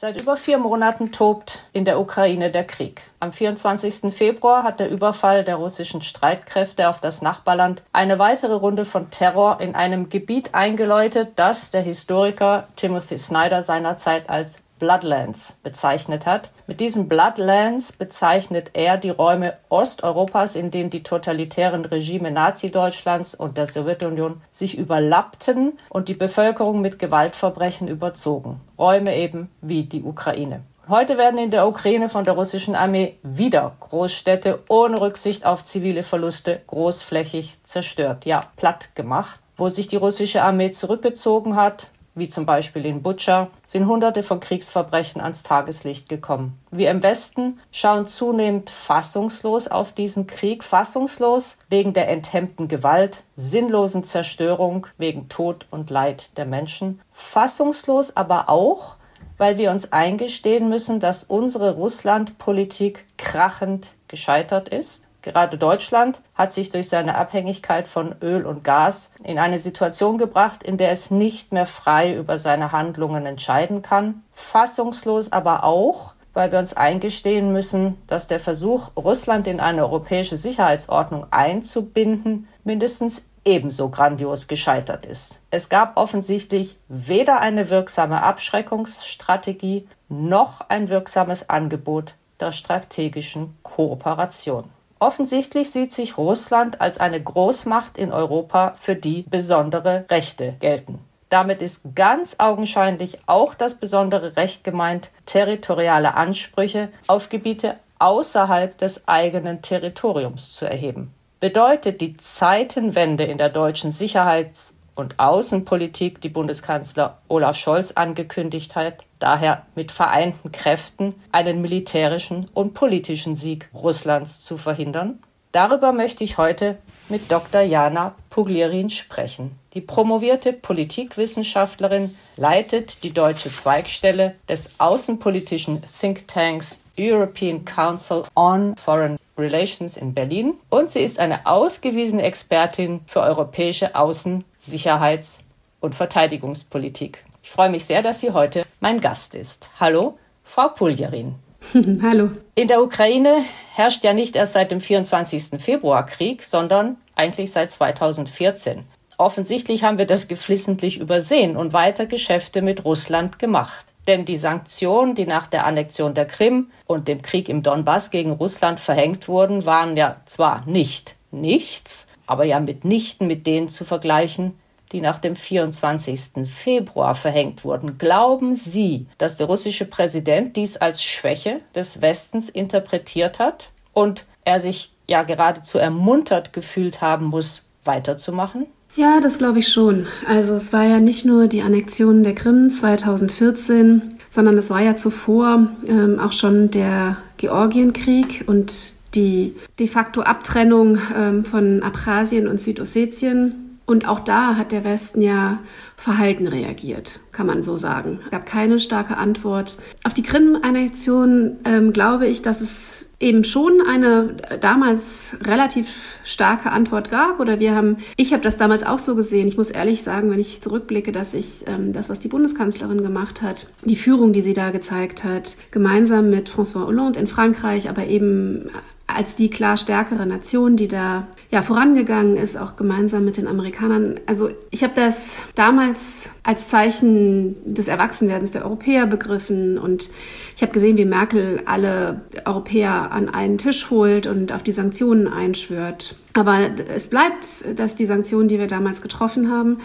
Seit über vier Monaten tobt in der Ukraine der Krieg. Am 24. Februar hat der Überfall der russischen Streitkräfte auf das Nachbarland eine weitere Runde von Terror in einem Gebiet eingeläutet, das der Historiker Timothy Snyder seinerzeit als Bloodlands bezeichnet hat. Mit diesen Bloodlands bezeichnet er die Räume Osteuropas, in denen die totalitären Regime Nazi-Deutschlands und der Sowjetunion sich überlappten und die Bevölkerung mit Gewaltverbrechen überzogen. Räume eben wie die Ukraine. Heute werden in der Ukraine von der russischen Armee wieder Großstädte ohne Rücksicht auf zivile Verluste großflächig zerstört, ja platt gemacht. Wo sich die russische Armee zurückgezogen hat, wie zum Beispiel in Butscha, sind Hunderte von Kriegsverbrechen ans Tageslicht gekommen. Wir im Westen schauen zunehmend fassungslos auf diesen Krieg, fassungslos wegen der enthemmten Gewalt, sinnlosen Zerstörung, wegen Tod und Leid der Menschen, fassungslos aber auch, weil wir uns eingestehen müssen, dass unsere Russlandpolitik krachend gescheitert ist Gerade Deutschland hat sich durch seine Abhängigkeit von Öl und Gas in eine Situation gebracht, in der es nicht mehr frei über seine Handlungen entscheiden kann. Fassungslos aber auch, weil wir uns eingestehen müssen, dass der Versuch, Russland in eine europäische Sicherheitsordnung einzubinden, mindestens ebenso grandios gescheitert ist. Es gab offensichtlich weder eine wirksame Abschreckungsstrategie noch ein wirksames Angebot der strategischen Kooperation. Offensichtlich sieht sich Russland als eine Großmacht in Europa, für die besondere Rechte gelten. Damit ist ganz augenscheinlich auch das besondere Recht gemeint, territoriale Ansprüche auf Gebiete außerhalb des eigenen Territoriums zu erheben. Bedeutet die Zeitenwende in der deutschen Sicherheits- und Außenpolitik, die Bundeskanzler Olaf Scholz angekündigt hat, daher mit vereinten Kräften einen militärischen und politischen Sieg Russlands zu verhindern? Darüber möchte ich heute mit Dr. Jana Puglierin sprechen. Die promovierte Politikwissenschaftlerin leitet die deutsche Zweigstelle des außenpolitischen Thinktanks European Council on Foreign Relations in Berlin und sie ist eine ausgewiesene Expertin für europäische Außen-, Sicherheits- und Verteidigungspolitik. Ich freue mich sehr, dass sie heute mein Gast ist. Hallo, Frau Puljarin. Hallo. In der Ukraine herrscht ja nicht erst seit dem 24. Februar Krieg, sondern eigentlich seit 2014. Offensichtlich haben wir das geflissentlich übersehen und weiter Geschäfte mit Russland gemacht. Denn die Sanktionen, die nach der Annexion der Krim und dem Krieg im Donbass gegen Russland verhängt wurden, waren ja zwar nicht nichts, aber ja mitnichten mit denen zu vergleichen, die nach dem 24. Februar verhängt wurden. Glauben Sie, dass der russische Präsident dies als Schwäche des Westens interpretiert hat und er sich ja geradezu ermuntert gefühlt haben muss, weiterzumachen? Ja, das glaube ich schon. Also es war ja nicht nur die Annexion der Krim 2014, sondern es war ja zuvor ähm, auch schon der Georgienkrieg und die de facto Abtrennung ähm, von Abchasien und Südossetien und auch da hat der Westen ja verhalten reagiert, kann man so sagen. Es gab keine starke Antwort. Auf die Krim-Annexion ähm, glaube ich, dass es eben schon eine damals relativ starke Antwort gab. Oder wir haben, ich habe das damals auch so gesehen. Ich muss ehrlich sagen, wenn ich zurückblicke, dass ich ähm, das, was die Bundeskanzlerin gemacht hat, die Führung, die sie da gezeigt hat, gemeinsam mit François Hollande in Frankreich, aber eben als die klar stärkere Nation, die da ja vorangegangen ist, auch gemeinsam mit den Amerikanern. Also ich habe das damals als Zeichen des Erwachsenwerdens der Europäer begriffen und ich habe gesehen, wie Merkel alle Europäer an einen Tisch holt und auf die Sanktionen einschwört. Aber es bleibt, dass die Sanktionen, die wir damals getroffen haben,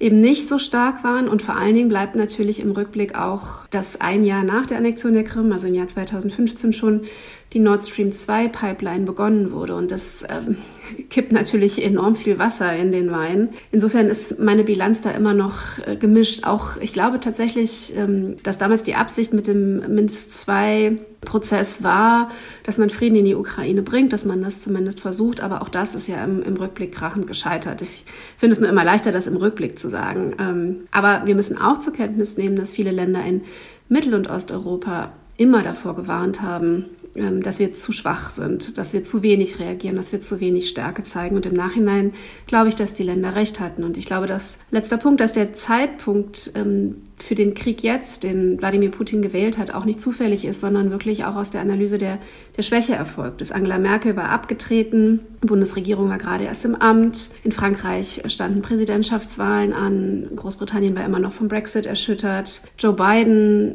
eben nicht so stark waren. Und vor allen Dingen bleibt natürlich im Rückblick auch, dass ein Jahr nach der Annexion der Krim, also im Jahr 2015 schon, die Nord Stream 2 Pipeline begonnen wurde. Und das ähm, kippt natürlich enorm viel Wasser in den Wein. Insofern ist meine Bilanz da immer noch äh, gemischt. Auch ich glaube tatsächlich, ähm, dass damals die Absicht mit dem Minsk 2 Prozess war, dass man Frieden in die Ukraine bringt, dass man das zumindest versucht. Aber auch das ist ja im, im Rückblick krachend gescheitert. Ich finde es nur immer leichter, das im Rückblick zu sagen. Ähm, aber wir müssen auch zur Kenntnis nehmen, dass viele Länder in Mittel- und Osteuropa immer davor gewarnt haben, dass wir zu schwach sind, dass wir zu wenig reagieren, dass wir zu wenig Stärke zeigen. Und im Nachhinein glaube ich, dass die Länder recht hatten. Und ich glaube, dass letzter Punkt, dass der Zeitpunkt ähm, für den Krieg jetzt, den Wladimir Putin gewählt hat, auch nicht zufällig ist, sondern wirklich auch aus der Analyse der, der Schwäche erfolgt ist. Angela Merkel war abgetreten, die Bundesregierung war gerade erst im Amt, in Frankreich standen Präsidentschaftswahlen an, Großbritannien war immer noch vom Brexit erschüttert, Joe Biden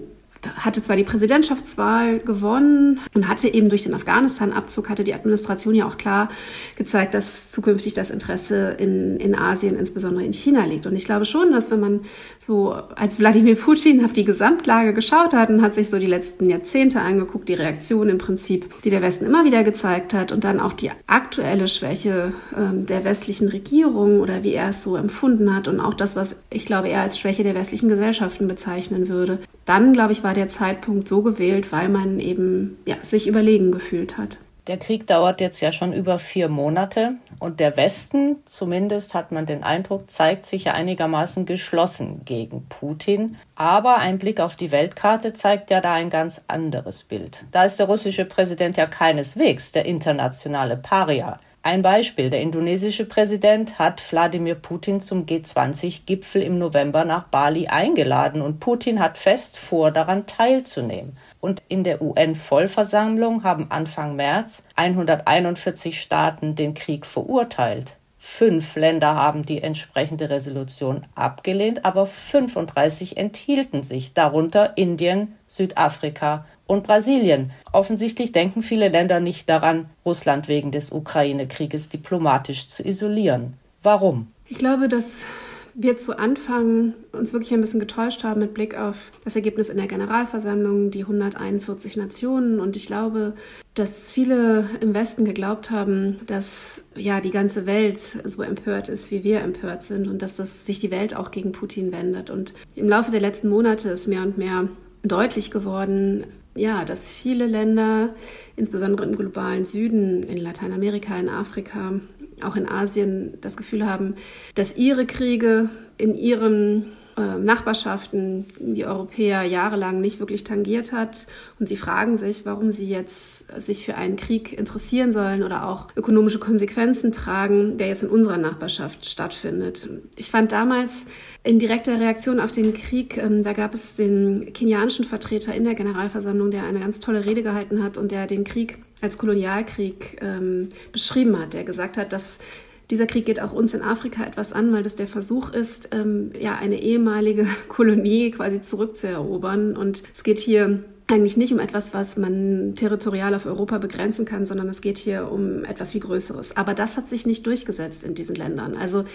hatte zwar die Präsidentschaftswahl gewonnen und hatte eben durch den Afghanistan-Abzug, hatte die Administration ja auch klar gezeigt, dass zukünftig das Interesse in, in Asien, insbesondere in China liegt. Und ich glaube schon, dass wenn man so als Wladimir Putin auf die Gesamtlage geschaut hat und hat sich so die letzten Jahrzehnte angeguckt, die Reaktion im Prinzip, die der Westen immer wieder gezeigt hat und dann auch die aktuelle Schwäche ähm, der westlichen Regierung oder wie er es so empfunden hat und auch das, was ich glaube, er als Schwäche der westlichen Gesellschaften bezeichnen würde, dann, glaube ich, war der Zeitpunkt so gewählt, weil man eben ja, sich überlegen gefühlt hat. Der Krieg dauert jetzt ja schon über vier Monate und der Westen, zumindest hat man den Eindruck, zeigt sich ja einigermaßen geschlossen gegen Putin. Aber ein Blick auf die Weltkarte zeigt ja da ein ganz anderes Bild. Da ist der russische Präsident ja keineswegs der internationale Paria. Ein Beispiel. Der indonesische Präsident hat Wladimir Putin zum G20-Gipfel im November nach Bali eingeladen und Putin hat fest vor, daran teilzunehmen. Und in der UN-Vollversammlung haben Anfang März 141 Staaten den Krieg verurteilt. Fünf Länder haben die entsprechende Resolution abgelehnt, aber 35 enthielten sich, darunter Indien, Südafrika und Brasilien. Offensichtlich denken viele Länder nicht daran, Russland wegen des Ukraine-Krieges diplomatisch zu isolieren. Warum? Ich glaube, dass wir zu Anfang uns wirklich ein bisschen getäuscht haben mit Blick auf das Ergebnis in der Generalversammlung, die 141 Nationen. Und ich glaube, dass viele im Westen geglaubt haben, dass ja die ganze Welt so empört ist, wie wir empört sind und dass das sich die Welt auch gegen Putin wendet. Und im Laufe der letzten Monate ist mehr und mehr deutlich geworden, ja, dass viele Länder, insbesondere im globalen Süden, in Lateinamerika, in Afrika, auch in Asien, das Gefühl haben, dass ihre Kriege in ihren Nachbarschaften die Europäer jahrelang nicht wirklich tangiert hat. Und sie fragen sich, warum sie jetzt sich für einen Krieg interessieren sollen oder auch ökonomische Konsequenzen tragen, der jetzt in unserer Nachbarschaft stattfindet. Ich fand damals in direkter Reaktion auf den Krieg, ähm, da gab es den kenianischen Vertreter in der Generalversammlung, der eine ganz tolle Rede gehalten hat und der den Krieg als Kolonialkrieg ähm, beschrieben hat, der gesagt hat, dass dieser Krieg geht auch uns in Afrika etwas an, weil das der Versuch ist, ähm, ja, eine ehemalige Kolonie quasi zurückzuerobern. Und es geht hier eigentlich nicht um etwas, was man territorial auf Europa begrenzen kann, sondern es geht hier um etwas viel Größeres. Aber das hat sich nicht durchgesetzt in diesen Ländern. Also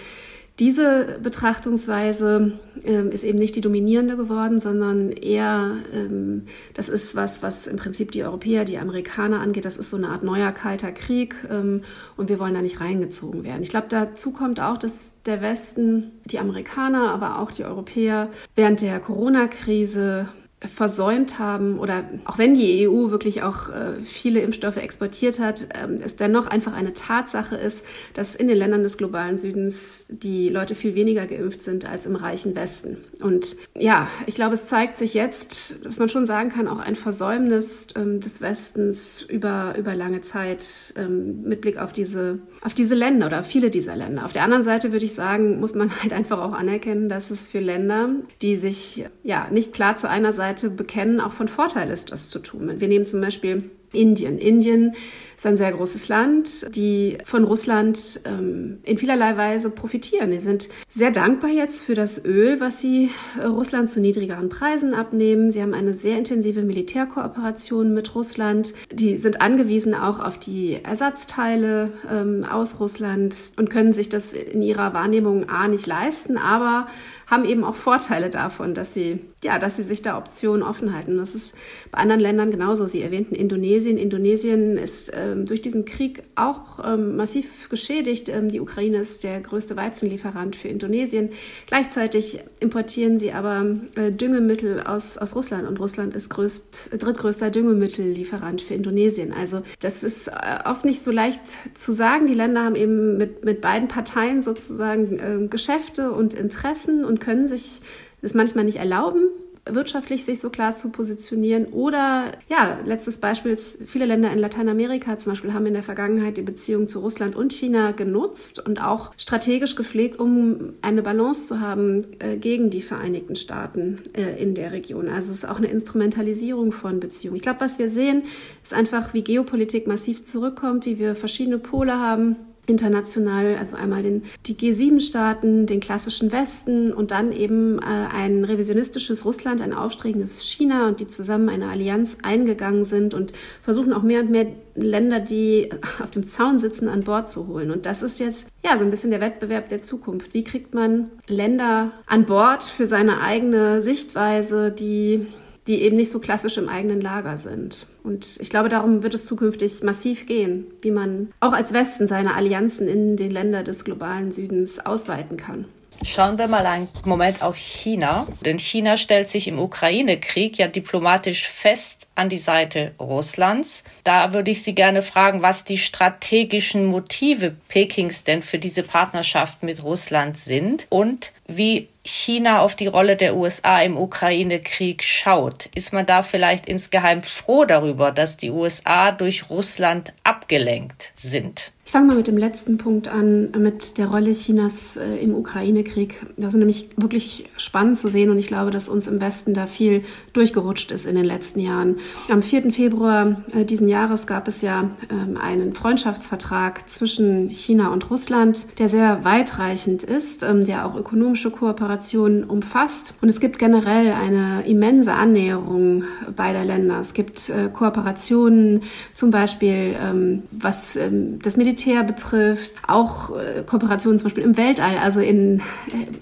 diese Betrachtungsweise ähm, ist eben nicht die dominierende geworden, sondern eher, ähm, das ist was, was im Prinzip die Europäer, die Amerikaner angeht. Das ist so eine Art neuer kalter Krieg ähm, und wir wollen da nicht reingezogen werden. Ich glaube, dazu kommt auch, dass der Westen, die Amerikaner, aber auch die Europäer während der Corona-Krise versäumt haben oder auch wenn die EU wirklich auch äh, viele Impfstoffe exportiert hat, ähm, es dennoch einfach eine Tatsache ist, dass in den Ländern des globalen Südens die Leute viel weniger geimpft sind als im reichen Westen. Und ja, ich glaube, es zeigt sich jetzt, dass man schon sagen kann, auch ein Versäumnis ähm, des Westens über, über lange Zeit ähm, mit Blick auf diese, auf diese Länder oder viele dieser Länder. Auf der anderen Seite würde ich sagen, muss man halt einfach auch anerkennen, dass es für Länder, die sich ja nicht klar zu einer Seite Seite bekennen, auch von Vorteil ist, das zu tun. Wir nehmen zum Beispiel Indien. Indien ist ein sehr großes Land, die von Russland ähm, in vielerlei Weise profitieren. Die sind sehr dankbar jetzt für das Öl, was sie äh, Russland zu niedrigeren Preisen abnehmen. Sie haben eine sehr intensive Militärkooperation mit Russland. Die sind angewiesen auch auf die Ersatzteile ähm, aus Russland und können sich das in ihrer Wahrnehmung A nicht leisten, aber haben eben auch Vorteile davon, dass sie, ja, dass sie sich da Optionen offen halten. Das ist bei anderen Ländern genauso. Sie erwähnten Indonesien. Indonesien ist ähm, durch diesen Krieg auch ähm, massiv geschädigt. Ähm, die Ukraine ist der größte Weizenlieferant für Indonesien. Gleichzeitig importieren sie aber äh, Düngemittel aus, aus Russland und Russland ist größt, drittgrößter Düngemittellieferant für Indonesien. Also das ist äh, oft nicht so leicht zu sagen. Die Länder haben eben mit, mit beiden Parteien sozusagen äh, Geschäfte und Interessen und können sich das manchmal nicht erlauben, wirtschaftlich sich so klar zu positionieren. Oder ja, letztes Beispiel, viele Länder in Lateinamerika zum Beispiel haben in der Vergangenheit die Beziehung zu Russland und China genutzt und auch strategisch gepflegt, um eine Balance zu haben äh, gegen die Vereinigten Staaten äh, in der Region. Also es ist auch eine Instrumentalisierung von Beziehungen. Ich glaube, was wir sehen, ist einfach, wie Geopolitik massiv zurückkommt, wie wir verschiedene Pole haben international, also einmal den, die G7-Staaten, den klassischen Westen und dann eben äh, ein revisionistisches Russland, ein aufstregendes China und die zusammen eine Allianz eingegangen sind und versuchen auch mehr und mehr Länder, die auf dem Zaun sitzen, an Bord zu holen. Und das ist jetzt ja so ein bisschen der Wettbewerb der Zukunft. Wie kriegt man Länder an Bord für seine eigene Sichtweise, die die eben nicht so klassisch im eigenen Lager sind. Und ich glaube, darum wird es zukünftig massiv gehen, wie man auch als Westen seine Allianzen in den Ländern des globalen Südens ausweiten kann. Schauen wir mal einen Moment auf China. Denn China stellt sich im Ukraine-Krieg ja diplomatisch fest an die Seite Russlands. Da würde ich Sie gerne fragen, was die strategischen Motive Pekings denn für diese Partnerschaft mit Russland sind und wie China auf die Rolle der USA im Ukraine-Krieg schaut. Ist man da vielleicht insgeheim froh darüber, dass die USA durch Russland abgelenkt sind? Ich fange mal mit dem letzten Punkt an, mit der Rolle Chinas äh, im Ukraine-Krieg. Das ist nämlich wirklich spannend zu sehen und ich glaube, dass uns im Westen da viel durchgerutscht ist in den letzten Jahren. Am 4. Februar äh, diesen Jahres gab es ja ähm, einen Freundschaftsvertrag zwischen China und Russland, der sehr weitreichend ist, ähm, der auch ökonomische Kooperationen umfasst. Und es gibt generell eine immense Annäherung beider Länder. Es gibt äh, Kooperationen, zum Beispiel ähm, was das Militär Militär betrifft, auch äh, Kooperationen zum Beispiel im Weltall, also in,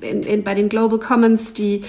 in, in, bei den Global Commons, die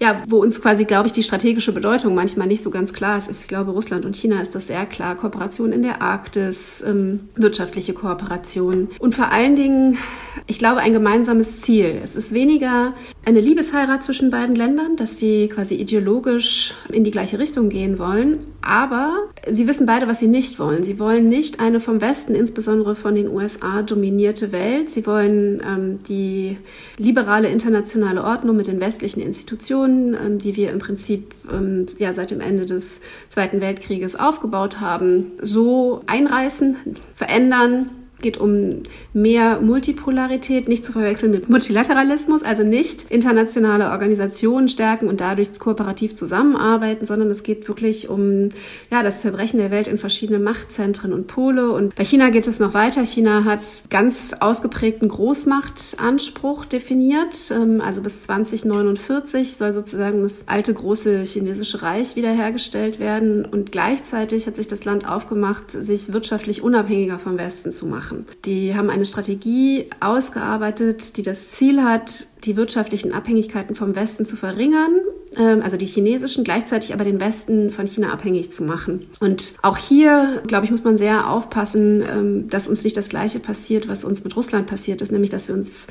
ja, wo uns quasi, glaube ich, die strategische Bedeutung manchmal nicht so ganz klar ist. Ich glaube, Russland und China ist das sehr klar. Kooperation in der Arktis, ähm, wirtschaftliche Kooperation und vor allen Dingen, ich glaube, ein gemeinsames Ziel. Es ist weniger eine Liebesheirat zwischen beiden Ländern, dass sie quasi ideologisch in die gleiche Richtung gehen wollen, aber sie wissen beide, was sie nicht wollen. Sie wollen nicht eine vom Westen, insbesondere von den USA, dominierte Welt. Sie wollen ähm, die liberale internationale Ordnung mit den westlichen Institutionen ähm, die wir im Prinzip ähm, ja seit dem Ende des Zweiten Weltkrieges aufgebaut haben, so einreißen, verändern, geht um mehr Multipolarität, nicht zu verwechseln mit Multilateralismus, also nicht internationale Organisationen stärken und dadurch kooperativ zusammenarbeiten, sondern es geht wirklich um ja, das Zerbrechen der Welt in verschiedene Machtzentren und Pole. Und bei China geht es noch weiter. China hat ganz ausgeprägten Großmachtanspruch definiert. Ähm, also bis 2049 soll sozusagen das alte große chinesische Reich wiederhergestellt werden. Und gleichzeitig hat sich das Land aufgemacht, sich wirtschaftlich unabhängiger vom Westen zu machen machen. Die haben eine Strategie ausgearbeitet, die das Ziel hat, die wirtschaftlichen Abhängigkeiten vom Westen zu verringern, ähm, also die chinesischen, gleichzeitig aber den Westen von China abhängig zu machen. Und auch hier, glaube ich, muss man sehr aufpassen, ähm, dass uns nicht das Gleiche passiert, was uns mit Russland passiert ist, nämlich dass wir uns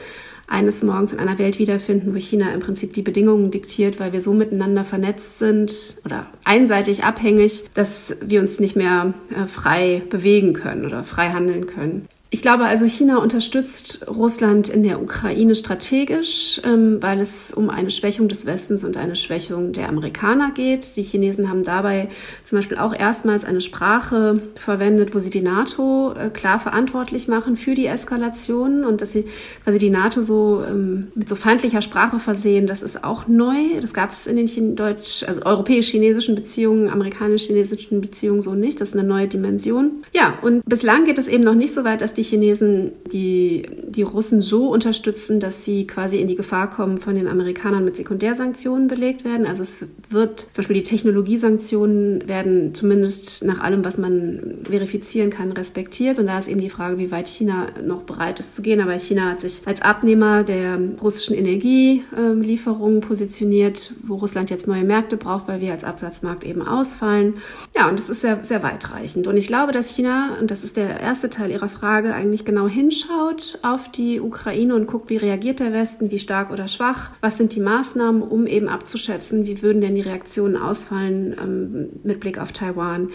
eines Morgens in einer Welt wiederfinden, wo China im Prinzip die Bedingungen diktiert, weil wir so miteinander vernetzt sind oder einseitig abhängig, dass wir uns nicht mehr äh, frei bewegen können oder frei handeln können. Ich glaube also, China unterstützt Russland in der Ukraine strategisch, ähm, weil es um eine Schwächung des Westens und eine Schwächung der Amerikaner geht. Die Chinesen haben dabei zum Beispiel auch erstmals eine Sprache verwendet, wo sie die NATO äh, klar verantwortlich machen für die Eskalation und dass sie quasi die NATO so ähm, mit so feindlicher Sprache versehen. Das ist auch neu. Das gab es in den deutsch, also europäisch-chinesischen Beziehungen, amerikanisch-chinesischen Beziehungen so nicht. Das ist eine neue Dimension. Ja, und bislang geht es eben noch nicht so weit, dass die Chinesen die, die Russen so unterstützen, dass sie quasi in die Gefahr kommen, von den Amerikanern mit Sekundärsanktionen belegt werden. Also es wird zum Beispiel die Technologiesanktionen werden zumindest nach allem, was man verifizieren kann, respektiert. Und da ist eben die Frage, wie weit China noch bereit ist zu gehen. Aber China hat sich als Abnehmer der russischen Energielieferungen positioniert, wo Russland jetzt neue Märkte braucht, weil wir als Absatzmarkt eben ausfallen. Ja, und das ist sehr, sehr weitreichend. Und ich glaube, dass China, und das ist der erste Teil Ihrer Frage, Frage eigentlich genau hinschaut auf die Ukraine und guckt, wie reagiert der Westen, wie stark oder schwach, was sind die Maßnahmen, um eben abzuschätzen, wie würden denn die Reaktionen ausfallen ähm, mit Blick auf Taiwan.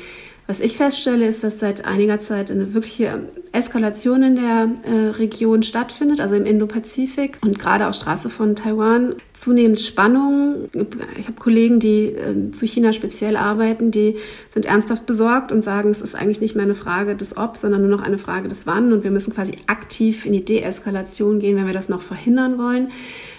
Was ich feststelle, ist, dass seit einiger Zeit eine wirkliche Eskalation in der äh, Region stattfindet, also im Indo-Pazifik und gerade auch Straße von Taiwan. Zunehmend Spannungen. Ich habe Kollegen, die äh, zu China speziell arbeiten, die sind ernsthaft besorgt und sagen, es ist eigentlich nicht mehr eine Frage des Ob, sondern nur noch eine Frage des Wann und wir müssen quasi aktiv in die Deeskalation gehen, wenn wir das noch verhindern wollen.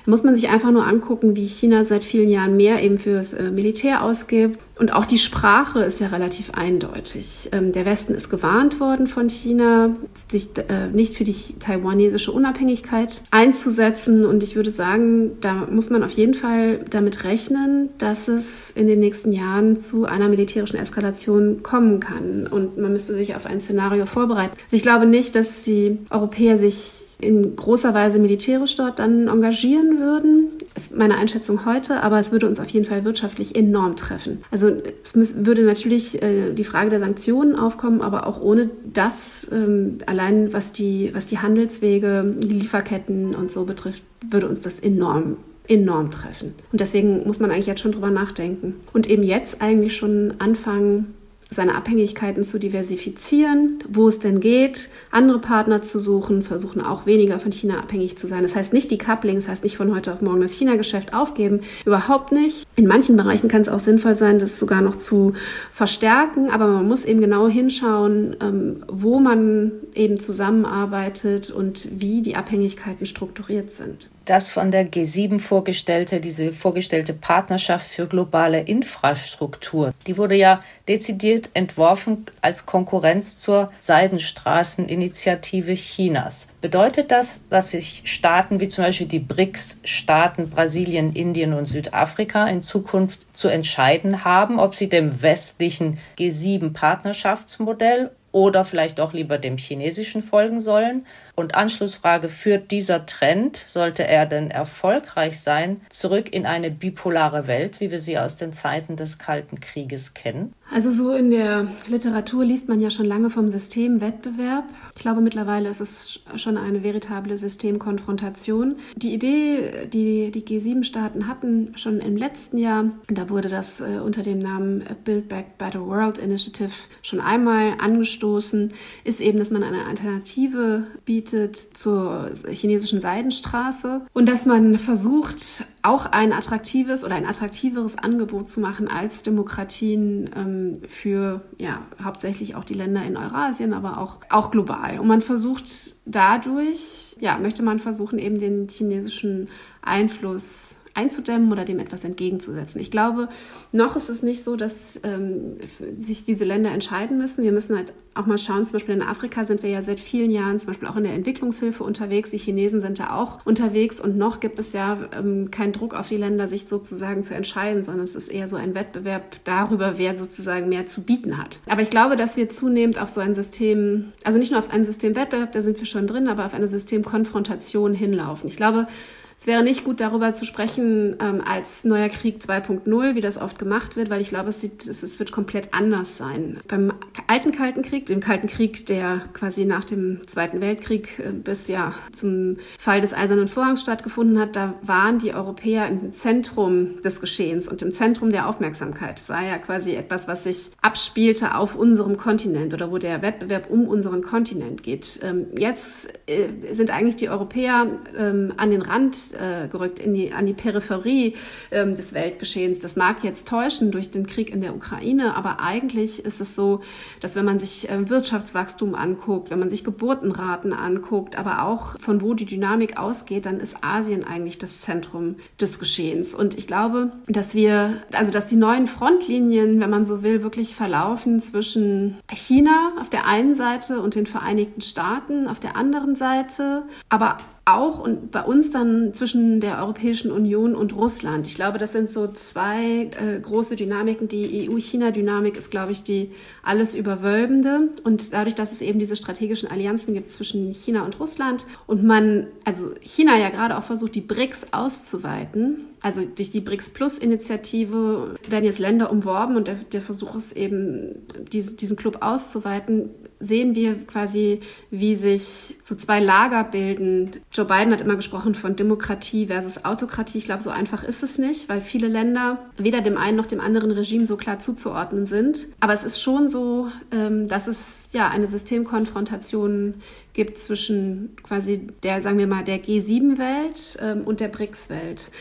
Da muss man sich einfach nur angucken, wie China seit vielen Jahren mehr eben fürs äh, Militär ausgibt. Und auch die Sprache ist ja relativ eindeutig. Ähm, der Westen ist gewarnt worden von China, sich äh, nicht für die taiwanesische Unabhängigkeit einzusetzen. Und ich würde sagen, da muss man auf jeden Fall damit rechnen, dass es in den nächsten Jahren zu einer militärischen Eskalation kommen kann. Und man müsste sich auf ein Szenario vorbereiten. Also ich glaube nicht, dass die Europäer sich in großer Weise militärisch dort dann engagieren würden. Das ist meine Einschätzung heute, aber es würde uns auf jeden Fall wirtschaftlich enorm treffen. Also es würde natürlich äh, die Frage der Sanktionen aufkommen, aber auch ohne das, ähm, allein was die, was die Handelswege, die Lieferketten und so betrifft, würde uns das enorm enorm treffen. Und deswegen muss man eigentlich jetzt schon drüber nachdenken. Und eben jetzt eigentlich schon anfangen, seine Abhängigkeiten zu diversifizieren, wo es denn geht, andere Partner zu suchen, versuchen auch weniger von China abhängig zu sein. Das heißt nicht die Coupling, das heißt nicht von heute auf morgen das China-Geschäft aufgeben, überhaupt nicht. In manchen Bereichen kann es auch sinnvoll sein, das sogar noch zu verstärken, aber man muss eben genau hinschauen, ähm, wo man eben zusammenarbeitet und wie die Abhängigkeiten strukturiert sind das von der G7 vorgestellte, diese vorgestellte Partnerschaft für globale Infrastruktur, die wurde ja dezidiert entworfen als Konkurrenz zur Seidenstraßeninitiative Chinas. Bedeutet das, dass sich Staaten wie zum Beispiel die BRICS-Staaten Brasilien, Indien und Südafrika in Zukunft zu entscheiden haben, ob sie dem westlichen G7-Partnerschaftsmodell oder vielleicht doch lieber dem chinesischen folgen sollen? Und Anschlussfrage, führt dieser Trend, sollte er denn erfolgreich sein, zurück in eine bipolare Welt, wie wir sie aus den Zeiten des Kalten Krieges kennen? Also so in der Literatur liest man ja schon lange vom Systemwettbewerb. Ich glaube, mittlerweile ist es schon eine veritable Systemkonfrontation. Die Idee, die die G7-Staaten hatten, schon im letzten Jahr, da wurde das äh, unter dem Namen Build Back Better World Initiative schon einmal angestoßen, ist eben, dass man eine Alternative bietet zur chinesischen Seidenstraße und dass man versucht, auch ein attraktives oder ein attraktiveres Angebot zu machen als Demokratien ähm, für ja, hauptsächlich auch die Länder in Eurasien, aber auch, auch global. Und man versucht dadurch, ja, möchte man versuchen, eben den chinesischen Einfluss einzudämmen oder dem etwas entgegenzusetzen. Ich glaube, noch ist es nicht so, dass ähm, sich diese Länder entscheiden müssen. Wir müssen halt auch mal schauen, zum Beispiel in Afrika sind wir ja seit vielen Jahren zum Beispiel auch in der Entwicklungshilfe unterwegs. Die Chinesen sind da auch unterwegs und noch gibt es ja ähm, keinen Druck auf die Länder, sich sozusagen zu entscheiden, sondern es ist eher so ein Wettbewerb darüber, wer sozusagen mehr zu bieten hat. Aber ich glaube, dass wir zunehmend auf so ein System, also nicht nur auf ein Systemwettbewerb, da sind wir schon drin, aber auf eine Systemkonfrontation hinlaufen. Ich glaube, es wäre nicht gut, darüber zu sprechen ähm, als neuer Krieg 2.0, wie das oft gemacht wird, weil ich glaube, es, sieht, es, es, wird komplett anders sein. Beim alten Kalten Krieg, dem Kalten Krieg, der quasi nach dem Zweiten Weltkrieg äh, bis ja zum Fall des Eisernen Vorhangs stattgefunden hat, da waren die Europäer im Zentrum des Geschehens und im Zentrum der Aufmerksamkeit. Es war ja quasi etwas, was sich abspielte auf unserem Kontinent oder wo der Wettbewerb um unseren Kontinent geht. Ähm, jetzt äh, sind eigentlich die Europäer ähm, an den Rand gerückt, in die, an die Peripherie ähm, des Weltgeschehens. Das mag jetzt täuschen durch den Krieg in der Ukraine, aber eigentlich ist es so, dass wenn man sich äh, Wirtschaftswachstum anguckt, wenn man sich Geburtenraten anguckt, aber auch von wo die Dynamik ausgeht, dann ist Asien eigentlich das Zentrum des Geschehens. Und ich glaube, dass wir, also dass die neuen Frontlinien, wenn man so will, wirklich verlaufen zwischen China auf der einen Seite und den Vereinigten Staaten auf der anderen Seite, aber auch und bei uns dann zwischen der Europäischen Union und Russland. Ich glaube, das sind so zwei äh, große Dynamiken. Die EU-China-Dynamik ist, glaube ich, die alles überwölbende. Und dadurch, dass es eben diese strategischen Allianzen gibt zwischen China und Russland und man, also China ja gerade auch versucht, die BRICS auszuweiten, also durch die BRICS Plus Initiative werden jetzt Länder umworben und der, der Versuch ist eben, diese, diesen Club auszuweiten, sehen wir quasi, wie sich so zwei Lager bilden. Joe Biden hat immer gesprochen von Demokratie versus Autokratie. Ich glaube, so einfach ist es nicht, weil viele Länder weder dem einen noch dem anderen Regime so klar zuzuordnen sind. Aber es ist schon so, ähm, dass es ja eine Systemkonfrontation gibt zwischen quasi der, sagen wir mal, der G7-Welt ähm, und der BRICS-Welt.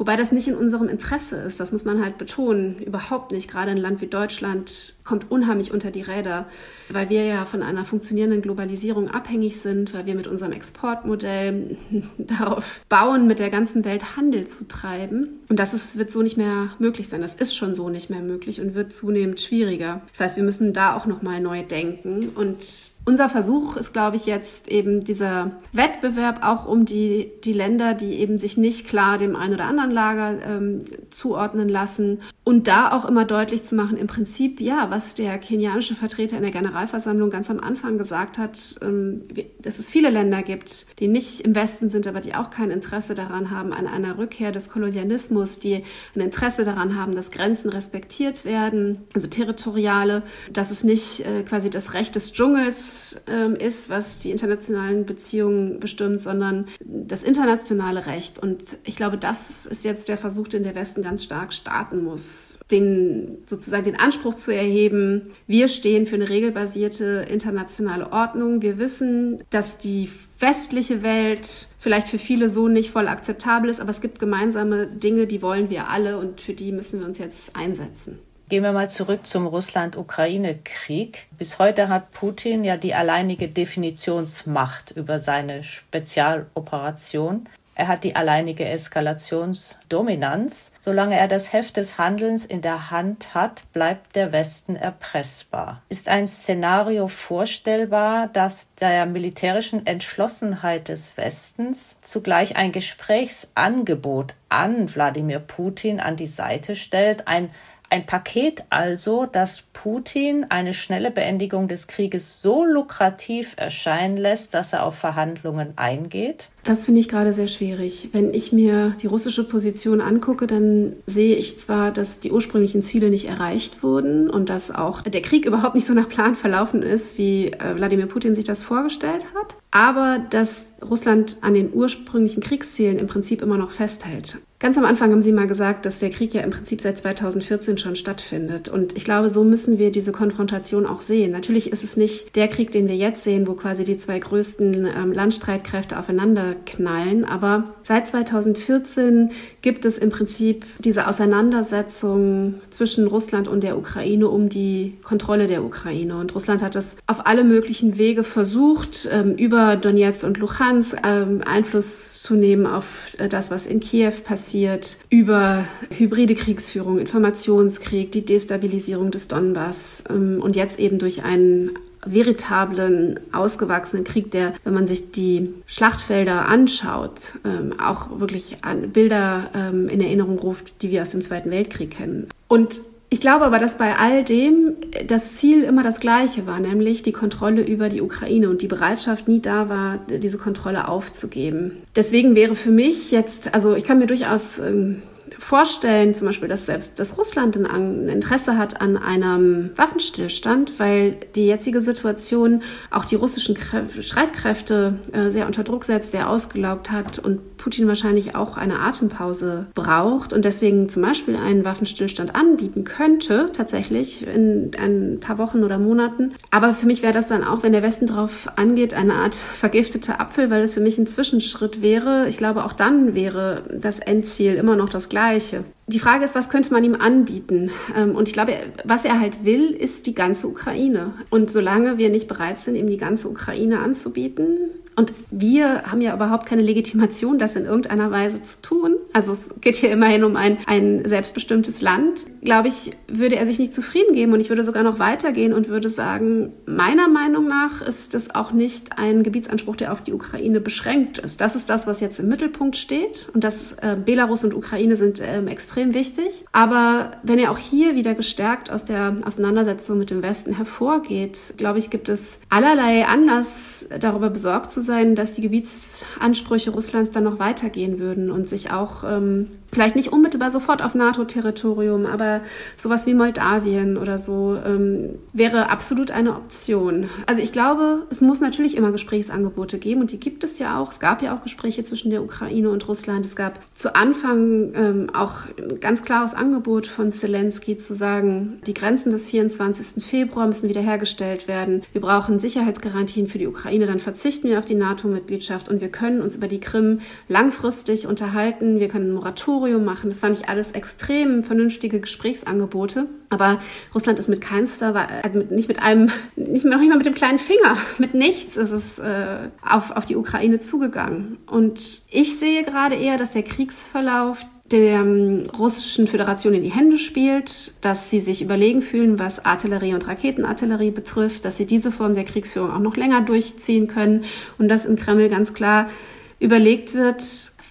Wobei das nicht in unserem Interesse ist, das muss man halt betonen. Überhaupt nicht. Gerade ein Land wie Deutschland kommt unheimlich unter die Räder, weil wir ja von einer funktionierenden Globalisierung abhängig sind, weil wir mit unserem Exportmodell darauf bauen, mit der ganzen Welt Handel zu treiben. Und das ist, wird so nicht mehr möglich sein. Das ist schon so nicht mehr möglich und wird zunehmend schwieriger. Das heißt, wir müssen da auch nochmal neu denken. Und unser Versuch ist, glaube ich, jetzt eben dieser Wettbewerb auch um die, die Länder, die eben sich nicht klar dem einen oder anderen Lager ähm, zuordnen lassen. Und da auch immer deutlich zu machen, im Prinzip, ja, was der kenianische Vertreter in der Generalversammlung ganz am Anfang gesagt hat, ähm, dass es viele Länder gibt, die nicht im Westen sind, aber die auch kein Interesse daran haben, an einer Rückkehr des Kolonialismus, die ein Interesse daran haben, dass Grenzen respektiert werden, also territoriale, dass es nicht äh, quasi das Recht des Dschungels ähm, ist, was die internationalen Beziehungen bestimmt, sondern das internationale Recht. Und ich glaube, das ist jetzt der Versuch, den der Westen ganz stark starten muss, den sozusagen den Anspruch zu erheben, wir stehen für eine regelbasierte internationale Ordnung. Wir wissen, dass die westliche Welt vielleicht für viele so nicht voll akzeptabel ist, aber es gibt gemeinsame Dinge, die wollen wir alle und für die müssen wir uns jetzt einsetzen. Gehen wir mal zurück zum Russland-Ukraine-Krieg. Bis heute hat Putin ja die alleinige Definitionsmacht über seine Spezialoperation. Er hat die alleinige Eskalationsdominanz. Solange er das Heft des Handelns in der Hand hat, bleibt der Westen erpressbar. Ist ein Szenario vorstellbar, das der militärischen Entschlossenheit des Westens zugleich ein Gesprächsangebot an Wladimir Putin an die Seite stellt, ein ein Paket also, das Putin eine schnelle Beendigung des Krieges so lukrativ erscheinen lässt, dass er auf Verhandlungen eingeht? Das finde ich gerade sehr schwierig. Wenn ich mir die russische Position angucke, dann sehe ich zwar, dass die ursprünglichen Ziele nicht erreicht wurden und dass auch der Krieg überhaupt nicht so nach Plan verlaufen ist, wie äh, Wladimir Putin sich das vorgestellt hat, aber dass Russland an den ursprünglichen Kriegszielen im Prinzip immer noch festhält. Ganz am Anfang haben Sie mal gesagt, dass der Krieg ja im Prinzip seit 2014 schon stattfindet. Und ich glaube, so müssen wir diese Konfrontation auch sehen. Natürlich ist es nicht der Krieg, den wir jetzt sehen, wo quasi die zwei größten ähm, Landstreitkräfte aufeinander knallen. Aber seit 2014 gibt es im Prinzip diese Auseinandersetzung zwischen Russland und der Ukraine um die Kontrolle der Ukraine. Und Russland hat das auf alle möglichen Wege versucht, ähm, über Donetsk und Luhansk ähm, Einfluss zu nehmen auf äh, das, was in Kiew passiert, über hybride Kriegsführung, Informationskrieg, die Destabilisierung des Donbass ähm, und jetzt eben durch einen veritablen, ausgewachsenen Krieg, der, wenn man sich die Schlachtfelder anschaut, ähm, auch wirklich an Bilder ähm, in Erinnerung ruft, die wir aus dem Zweiten Weltkrieg kennen. Und ich glaube aber, dass bei all dem das Ziel immer das gleiche war, nämlich die Kontrolle über die Ukraine und die Bereitschaft nie da war, diese Kontrolle aufzugeben. Deswegen wäre für mich jetzt, also ich kann mir durchaus ähm, vorstellen, zum Beispiel, dass selbst dass Russland ein Interesse hat an einem Waffenstillstand, weil die jetzige Situation auch die russischen Streitkräfte äh, sehr unter Druck setzt, sehr ausgelaugt hat und Putin wahrscheinlich auch eine Atempause braucht und deswegen zum Beispiel einen Waffenstillstand anbieten könnte, tatsächlich in ein paar Wochen oder Monaten. Aber für mich wäre das dann auch, wenn der Westen darauf angeht, eine Art vergifteter Apfel, weil es für mich ein Zwischenschritt wäre. Ich glaube, auch dann wäre das Endziel immer noch das gleiche Gleiche. Die Frage ist, was könnte man ihm anbieten? Ähm, und ich glaube, was er halt will, ist die ganze Ukraine. Und solange wir nicht bereit sind, ihm die ganze Ukraine anzubieten, und wir haben ja überhaupt keine Legitimation, das in irgendeiner Weise zu tun. Also es geht hier immerhin um ein, ein selbstbestimmtes Land. Glaube ich, würde er sich nicht zufrieden geben und ich würde sogar noch weitergehen und würde sagen, meiner Meinung nach ist das auch nicht ein Gebietsanspruch, der auf die Ukraine beschränkt ist. Das ist das, was jetzt im Mittelpunkt steht und das äh, Belarus und Ukraine sind äh, extrem wichtig. Aber wenn er auch hier wieder gestärkt aus der Auseinandersetzung mit dem Westen hervorgeht, glaube ich, gibt es allerlei Anlass, darüber besorgt zu zu sein, dass die Gebietsansprüche Russlands dann noch weitergehen würden und sich auch ähm, vielleicht nicht unmittelbar sofort auf NATO-Territorium, aber sowas wie Moldawien oder so ähm, wäre absolut eine Option. Also ich glaube, es muss natürlich immer Gesprächsangebote geben und die gibt es ja auch. Es gab ja auch Gespräche zwischen der Ukraine und Russland. Es gab zu Anfang ähm, auch ein ganz klares Angebot von Zelensky zu sagen, die Grenzen des 24. Februar müssen wiederhergestellt werden. Wir brauchen Sicherheitsgarantien für die Ukraine, dann verzichten wir auf die NATO-Mitgliedschaft und wir können uns über die Krim langfristig unterhalten. Wir können Moratorium Moratorium machen. Das fand ich alles extrem vernünftige Gesprächsangebote. Aber Russland ist mit keinster, also nicht mit einem, nicht noch nicht mal mit dem kleinen Finger, mit nichts ist es äh, auf, auf die Ukraine zugegangen. Und ich sehe gerade eher, dass der Kriegsverlauf der ähm, russischen Föderation in die Hände spielt, dass sie sich überlegen fühlen, was Artillerie und Raketenartillerie betrifft, dass sie diese Form der Kriegsführung auch noch länger durchziehen können und dass im Kreml ganz klar überlegt wird,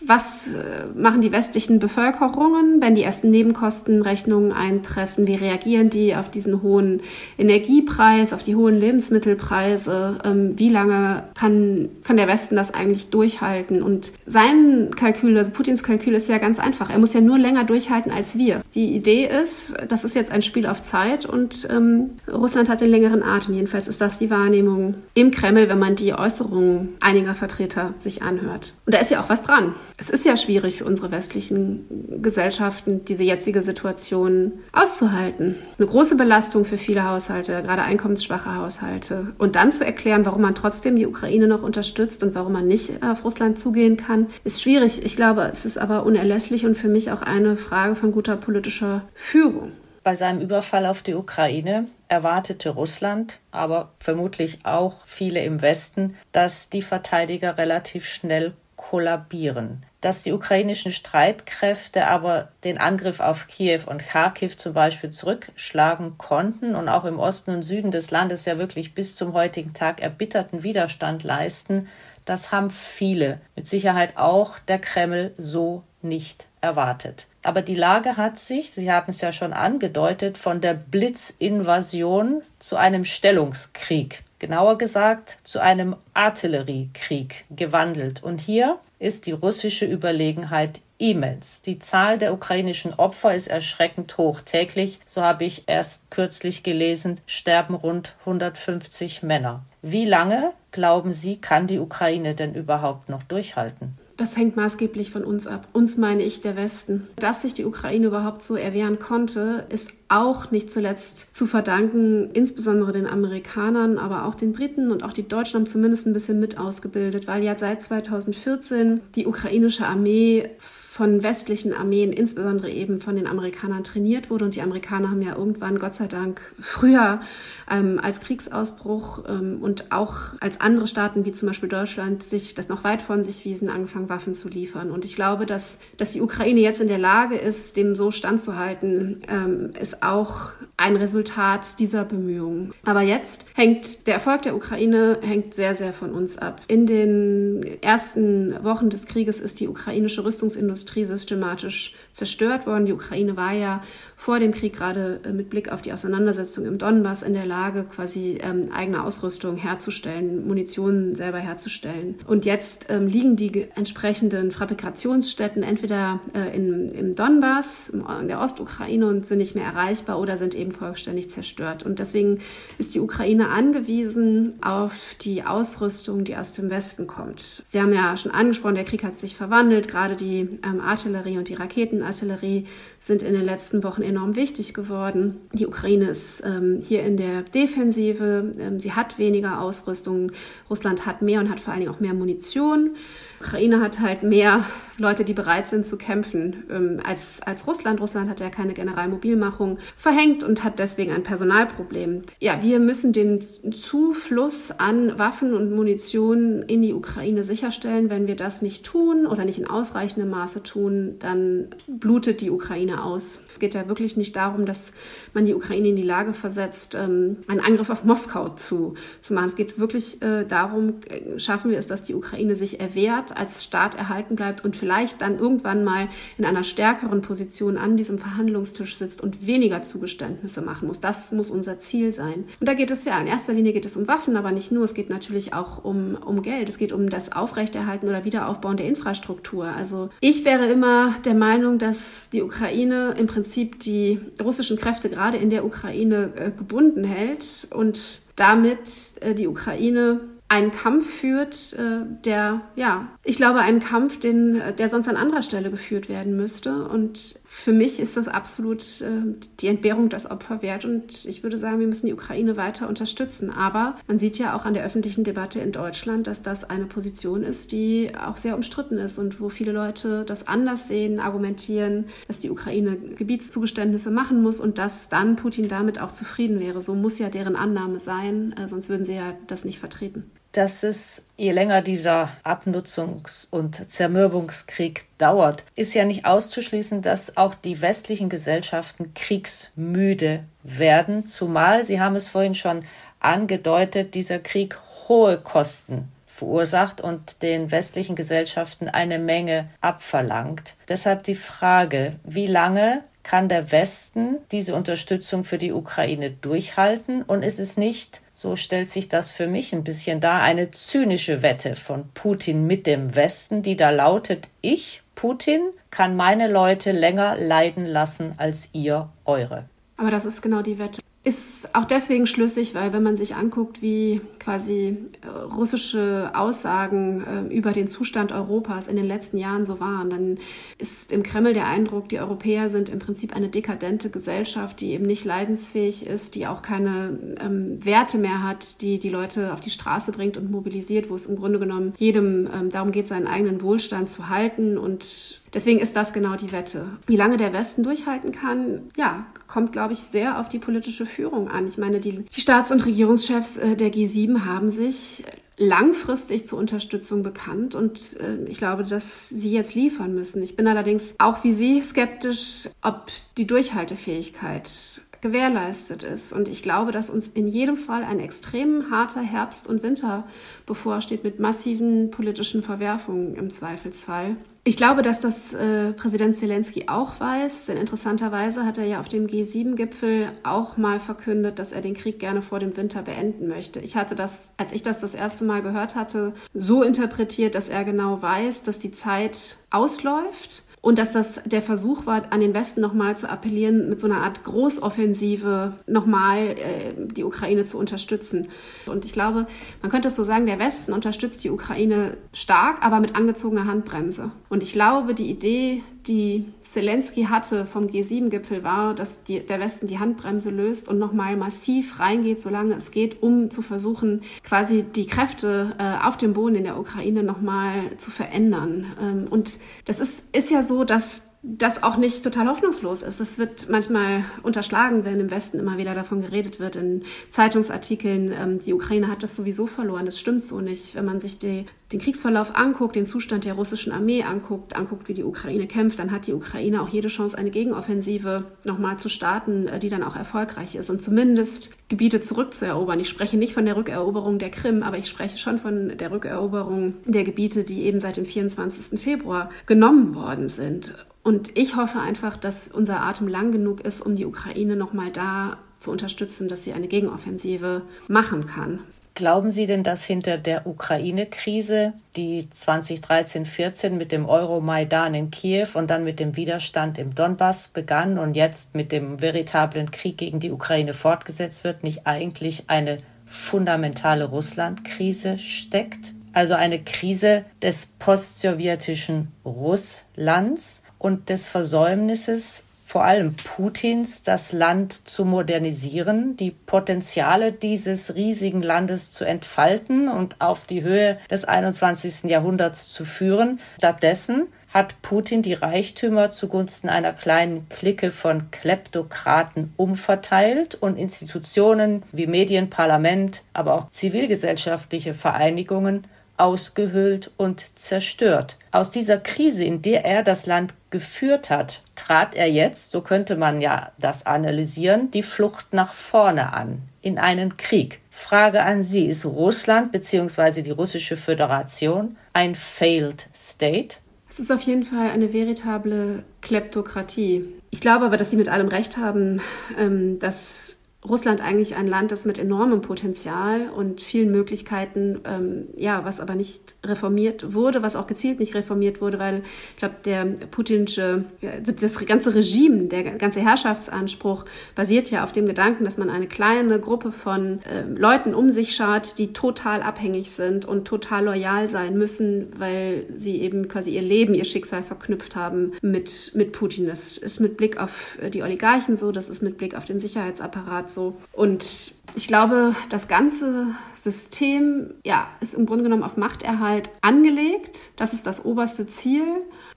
was äh, machen die westlichen Bevölkerungen, wenn die ersten Nebenkostenrechnungen eintreffen? Wie reagieren die auf diesen hohen Energiepreis, auf die hohen Lebensmittelpreise? Ähm, wie lange kann, kann der Westen das eigentlich durchhalten? Und sein Kalkül, also Putins Kalkül ist ja ganz einfach. Er muss ja nur länger durchhalten als wir. Die Idee ist, das ist jetzt ein Spiel auf Zeit und ähm, Russland hat den längeren Atem. Jedenfalls ist das die Wahrnehmung im Kreml, wenn man die Äußerungen einiger Vertreter sich anhört. Und da ist ja auch was dran es ist ja schwierig für unsere westlichen Gesellschaften, diese jetzige Situation auszuhalten. Eine große Belastung für viele Haushalte, gerade einkommensschwache Haushalte. Und dann zu erklären, warum man trotzdem die Ukraine noch unterstützt und warum man nicht auf Russland zugehen kann, ist schwierig. Ich glaube, es ist aber unerlässlich und für mich auch eine Frage von guter politischer Führung. Bei seinem Überfall auf die Ukraine erwartete Russland, aber vermutlich auch viele im Westen, dass die Verteidiger relativ schnell kollabieren. Dass die ukrainischen Streitkräfte aber den Angriff auf Kiew und Kharkiv zum Beispiel zurückschlagen konnten und auch im Osten und Süden des Landes ja wirklich bis zum heutigen Tag erbitterten Widerstand leisten, das haben viele, mit Sicherheit auch der Kreml, so nicht erwartet. Aber die Lage hat sich, Sie haben es ja schon angedeutet, von der Blitzinvasion zu einem Stellungskrieg genauer gesagt zu einem Artilleriekrieg gewandelt. Und hier ist die russische Überlegenheit immens. Die Zahl der ukrainischen Opfer ist erschreckend hoch. Täglich, so habe ich erst kürzlich gelesen, sterben rund 150 Männer. Wie lange, glauben Sie, kann die Ukraine denn überhaupt noch durchhalten? Das hängt maßgeblich von uns ab. Uns meine ich der Westen. Dass sich die Ukraine überhaupt so erwehren konnte, ist auch nicht zuletzt zu verdanken, insbesondere den Amerikanern, aber auch den Briten und auch die Deutschen haben zumindest ein bisschen mit ausgebildet, weil ja seit 2014 die ukrainische Armee von westlichen Armeen, insbesondere eben von den Amerikanern trainiert wurde. Und die Amerikaner haben ja irgendwann, Gott sei Dank, früher ähm, als Kriegsausbruch ähm, und auch als andere Staaten wie zum Beispiel Deutschland sich das noch weit von sich wiesen, angefangen Waffen zu liefern. Und ich glaube, dass, dass die Ukraine jetzt in der Lage ist, dem so standzuhalten, ähm, ist auch ein Resultat dieser Bemühungen. Aber jetzt hängt der Erfolg der Ukraine hängt sehr, sehr von uns ab. In den ersten Wochen des Krieges ist die ukrainische Rüstungsindustrie systematisch zerstört worden. Die Ukraine war ja vor dem Krieg gerade äh, mit Blick auf die Auseinandersetzung im Donbass in der Lage, quasi ähm, eigene Ausrüstung herzustellen, Munition selber herzustellen. Und jetzt ähm, liegen die entsprechenden Fabrikationsstätten entweder äh, in, im Donbass, in der Ostukraine und sind nicht mehr erreichbar oder sind eben vollständig zerstört. Und deswegen ist die Ukraine angewiesen auf die Ausrüstung, die aus dem Westen kommt. Sie haben ja schon angesprochen, der Krieg hat sich verwandelt. Gerade die ähm, Artillerie und die Raketenartillerie sind in den letzten Wochen enorm wichtig geworden. Die Ukraine ist ähm, hier in der Defensive. Ähm, sie hat weniger Ausrüstung. Russland hat mehr und hat vor allen Dingen auch mehr Munition. Ukraine hat halt mehr Leute, die bereit sind zu kämpfen, ähm, als, als Russland. Russland hat ja keine Generalmobilmachung verhängt und hat deswegen ein Personalproblem. Ja, wir müssen den Zufluss an Waffen und Munition in die Ukraine sicherstellen. Wenn wir das nicht tun oder nicht in ausreichendem Maße tun, dann blutet die Ukraine aus. Es geht ja wirklich nicht darum, dass man die Ukraine in die Lage versetzt, ähm, einen Angriff auf Moskau zu, zu machen. Es geht wirklich äh, darum, äh, schaffen wir es, dass die Ukraine sich erwehrt als Staat erhalten bleibt und vielleicht dann irgendwann mal in einer stärkeren Position an diesem Verhandlungstisch sitzt und weniger Zugeständnisse machen muss. Das muss unser Ziel sein. Und da geht es ja, in erster Linie geht es um Waffen, aber nicht nur. Es geht natürlich auch um, um Geld. Es geht um das Aufrechterhalten oder Wiederaufbauen der Infrastruktur. Also ich wäre immer der Meinung, dass die Ukraine im Prinzip die russischen Kräfte gerade in der Ukraine äh, gebunden hält und damit äh, die Ukraine einen Kampf führt, äh, der, ja, ich glaube, einen Kampf, den, der sonst an anderer Stelle geführt werden müsste. Und für mich ist das absolut äh, die Entbehrung des Opfer wert. Und ich würde sagen, wir müssen die Ukraine weiter unterstützen. Aber man sieht ja auch an der öffentlichen Debatte in Deutschland, dass das eine Position ist, die auch sehr umstritten ist und wo viele Leute das anders sehen, argumentieren, dass die Ukraine Gebietszugeständnisse machen muss und dass dann Putin damit auch zufrieden wäre. So muss ja deren Annahme sein, sonst würden sie ja das nicht vertreten dass es, je länger dieser Abnutzungs- und Zermürbungskrieg dauert, ist ja nicht auszuschließen, dass auch die westlichen Gesellschaften kriegsmüde werden, zumal, Sie haben es vorhin schon angedeutet, dieser Krieg hohe Kosten verursacht und den westlichen Gesellschaften eine Menge abverlangt. Deshalb die Frage, wie lange kann der Westen diese Unterstützung für die Ukraine durchhalten und ist es nicht so stellt sich das für mich ein bisschen dar, eine zynische Wette von Putin mit dem Westen, die da lautet, ich, Putin, kann meine Leute länger leiden lassen als ihr eure. Aber das ist genau die Wette ist auch deswegen schlüssig, weil wenn man sich anguckt, wie quasi äh, russische Aussagen äh, über den Zustand Europas in den letzten Jahren so waren, dann ist im Kreml der Eindruck, die Europäer sind im Prinzip eine dekadente Gesellschaft, die eben nicht leidensfähig ist, die auch keine ähm, Werte mehr hat, die die Leute auf die Straße bringt und mobilisiert, wo es im Grunde genommen jedem ähm, darum geht, seinen eigenen Wohlstand zu halten und Deswegen ist das genau die Wette. Wie lange der Westen durchhalten kann, ja, kommt, glaube ich, sehr auf die politische Führung an. Ich meine, die, die Staats- und Regierungschefs äh, der G7 haben sich langfristig zur Unterstützung bekannt und äh, ich glaube, dass sie jetzt liefern müssen. Ich bin allerdings auch wie Sie skeptisch, ob die Durchhaltefähigkeit gewährleistet ist. Und ich glaube, dass uns in jedem Fall ein extrem harter Herbst und Winter bevorsteht mit massiven politischen Verwerfungen im Zweifelsfall. Ich glaube, dass das äh, Präsident Zelensky auch weiß, denn interessanterweise hat er ja auf dem G7-Gipfel auch mal verkündet, dass er den Krieg gerne vor dem Winter beenden möchte. Ich hatte das, als ich das das erste Mal gehört hatte, so interpretiert, dass er genau weiß, dass die Zeit ausläuft und dass das der Versuch war, an den Westen nochmal zu appellieren, mit so einer Art Großoffensive nochmal äh, die Ukraine zu unterstützen. Und ich glaube, man könnte es so sagen, der Westen unterstützt die Ukraine stark, aber mit angezogener Handbremse. Und ich glaube, die Idee, die Zelensky hatte vom G7-Gipfel war, dass die, der Westen die Handbremse löst und nochmal massiv reingeht, solange es geht, um zu versuchen, quasi die Kräfte äh, auf dem Boden in der Ukraine nochmal zu verändern. Ähm, und das ist, ist ja so, dass das auch nicht total hoffnungslos ist. Es wird manchmal unterschlagen, wenn im Westen immer wieder davon geredet wird in Zeitungsartikeln, ähm, die Ukraine hat das sowieso verloren. Das stimmt so nicht. Wenn man sich die, den Kriegsverlauf anguckt, den Zustand der russischen Armee anguckt, anguckt, wie die Ukraine kämpft, dann hat die Ukraine auch jede Chance, eine Gegenoffensive nochmal zu starten, äh, die dann auch erfolgreich ist und zumindest Gebiete zurückzuerobern. Ich spreche nicht von der Rückeroberung der Krim, aber ich spreche schon von der Rückeroberung der Gebiete, die eben seit dem 24. Februar genommen worden sind. Und ich hoffe einfach, dass unser Atem lang genug ist, um die Ukraine nochmal da zu unterstützen, dass sie eine Gegenoffensive machen kann. Glauben Sie denn, dass hinter der Ukraine-Krise, die 2013-14 mit dem Euromaidan in Kiew und dann mit dem Widerstand im Donbass begann und jetzt mit dem veritablen Krieg gegen die Ukraine fortgesetzt wird, nicht eigentlich eine fundamentale Russland-Krise steckt? Also eine Krise des postsowjetischen Russlands, und des Versäumnisses vor allem Putins, das Land zu modernisieren, die Potenziale dieses riesigen Landes zu entfalten und auf die Höhe des 21. Jahrhunderts zu führen. Stattdessen hat Putin die Reichtümer zugunsten einer kleinen Clique von Kleptokraten umverteilt und Institutionen wie Medien, Parlament, aber auch zivilgesellschaftliche Vereinigungen ausgehöhlt und zerstört. Aus dieser Krise, in der er das Land geführt hat, trat er jetzt, so könnte man ja das analysieren, die Flucht nach vorne an. in einen Krieg. Frage an Sie, ist Russland bzw. die russische Föderation ein failed state? Es ist auf jeden Fall eine veritable Kleptokratie. Ich glaube aber, dass Sie mit allem recht haben, ähm, dass Russland eigentlich ein Land ist mit enormem Potenzial und vielen Möglichkeiten, ähm, ja, was aber nicht reformiert wurde, was auch gezielt nicht reformiert wurde, weil ich glaube, der putinsche, das ganze Regime, der ganze Herrschaftsanspruch basiert ja auf dem Gedanken, dass man eine kleine Gruppe von äh, Leuten um sich schaut, die total abhängig sind und total loyal sein müssen, weil sie eben quasi ihr Leben, ihr Schicksal verknüpft haben mit, mit Putin. Das ist mit Blick auf die Oligarchen so, das ist mit Blick auf den Sicherheitsapparat so. Und ich glaube, das ganze System ja, ist im Grunde genommen auf Machterhalt angelegt. Das ist das oberste Ziel.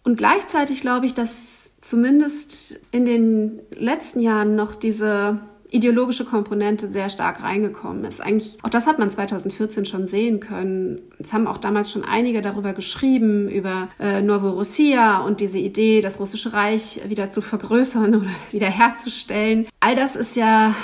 Und gleichzeitig glaube ich, dass zumindest in den letzten Jahren noch diese ideologische Komponente sehr stark reingekommen ist. Eigentlich, auch das hat man 2014 schon sehen können. Es haben auch damals schon einige darüber geschrieben, über äh, Novorossia und diese Idee, das russische Reich wieder zu vergrößern oder wieder herzustellen. All das ist ja